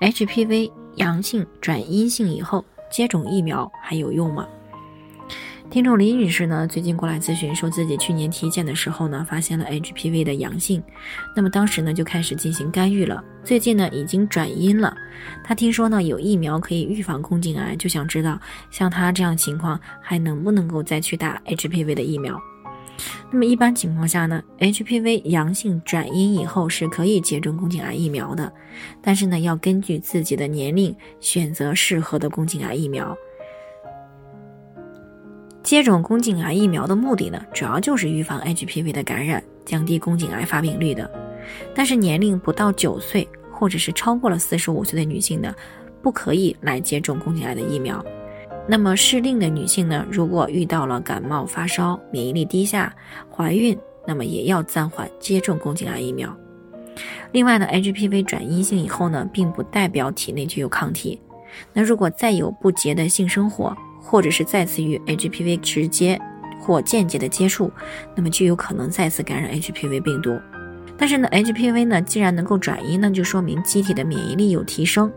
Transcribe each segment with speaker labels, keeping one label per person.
Speaker 1: ：HPV 阳性转阴性以后接种疫苗还有用吗？听众李女士呢，最近过来咨询，说自己去年体检的时候呢，发现了 HPV 的阳性，那么当时呢就开始进行干预了。最近呢已经转阴了，她听说呢有疫苗可以预防宫颈癌，就想知道像她这样情况还能不能够再去打 HPV 的疫苗。那么一般情况下呢，HPV 阳性转阴以后是可以接种宫颈癌疫苗的，但是呢要根据自己的年龄选择适合的宫颈癌疫苗。接种宫颈癌疫苗的目的呢，主要就是预防 HPV 的感染，降低宫颈癌发病率的。但是年龄不到九岁或者是超过了四十五岁的女性呢，不可以来接种宫颈癌的疫苗。那么适龄的女性呢，如果遇到了感冒发烧、免疫力低下、怀孕，那么也要暂缓接种宫颈癌疫苗。另外呢，HPV 转阴性以后呢，并不代表体内就有抗体。那如果再有不洁的性生活，或者是再次与 HPV 直接或间接的接触，那么就有可能再次感染 HPV 病毒。但是呢，HPV 呢既然能够转移，那就说明机体的免疫力有提升。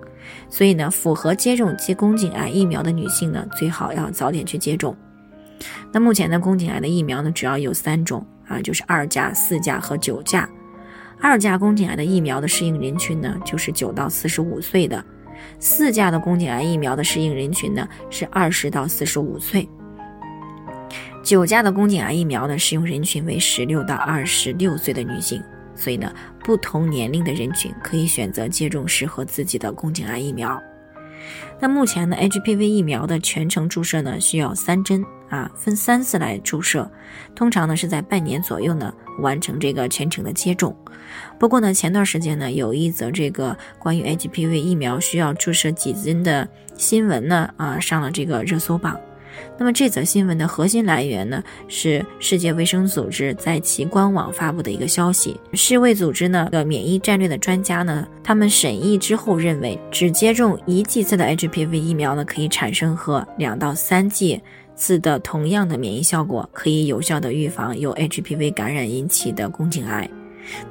Speaker 1: 所以呢，符合接种及宫颈癌疫苗的女性呢，最好要早点去接种。那目前的宫颈癌的疫苗呢，主要有三种啊，就是二价、四价和九价。二价宫颈癌的疫苗的适应人群呢，就是九到四十五岁的。四价的宫颈癌疫苗的适应人群呢是二十到四十五岁，九价的宫颈癌疫苗呢适用人群为十六到二十六岁的女性，所以呢不同年龄的人群可以选择接种适合自己的宫颈癌疫苗。那目前呢，HPV 疫苗的全程注射呢需要三针啊，分三次来注射，通常呢是在半年左右呢完成这个全程的接种。不过呢，前段时间呢有一则这个关于 HPV 疫苗需要注射几针的新闻呢啊上了这个热搜榜。那么这则新闻的核心来源呢，是世界卫生组织在其官网发布的一个消息。世卫组织呢的免疫战略的专家呢，他们审议之后认为，只接种一剂次的 HPV 疫苗呢，可以产生和两到三剂次的同样的免疫效果，可以有效的预防由 HPV 感染引起的宫颈癌。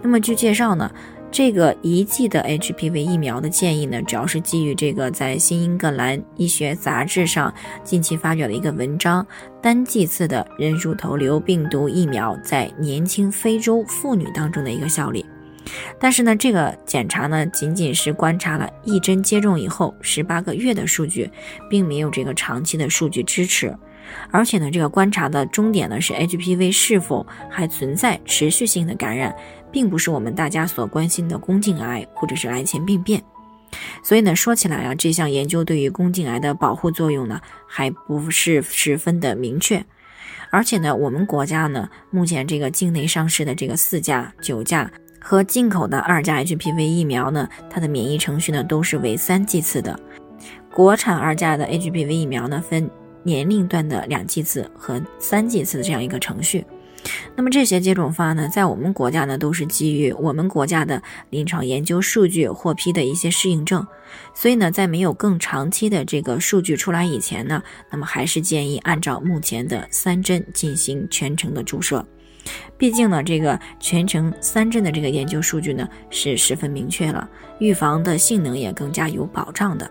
Speaker 1: 那么据介绍呢。这个一剂的 HPV 疫苗的建议呢，主要是基于这个在《新英格兰医学杂志》上近期发表的一个文章，单剂次的人乳头瘤病毒疫苗在年轻非洲妇女当中的一个效力。但是呢，这个检查呢，仅仅是观察了一针接种以后十八个月的数据，并没有这个长期的数据支持。而且呢，这个观察的终点呢，是 HPV 是否还存在持续性的感染。并不是我们大家所关心的宫颈癌或者是癌前病变，所以呢，说起来啊，这项研究对于宫颈癌的保护作用呢，还不是十分的明确。而且呢，我们国家呢，目前这个境内上市的这个四价、九价和进口的二价 HPV 疫苗呢，它的免疫程序呢，都是为三剂次的。国产二价的 HPV 疫苗呢，分年龄段的两剂次和三剂次的这样一个程序。那么这些接种方案呢，在我们国家呢，都是基于我们国家的临床研究数据获批的一些适应症，所以呢，在没有更长期的这个数据出来以前呢，那么还是建议按照目前的三针进行全程的注射。毕竟呢，这个全程三针的这个研究数据呢，是十分明确了，预防的性能也更加有保障的。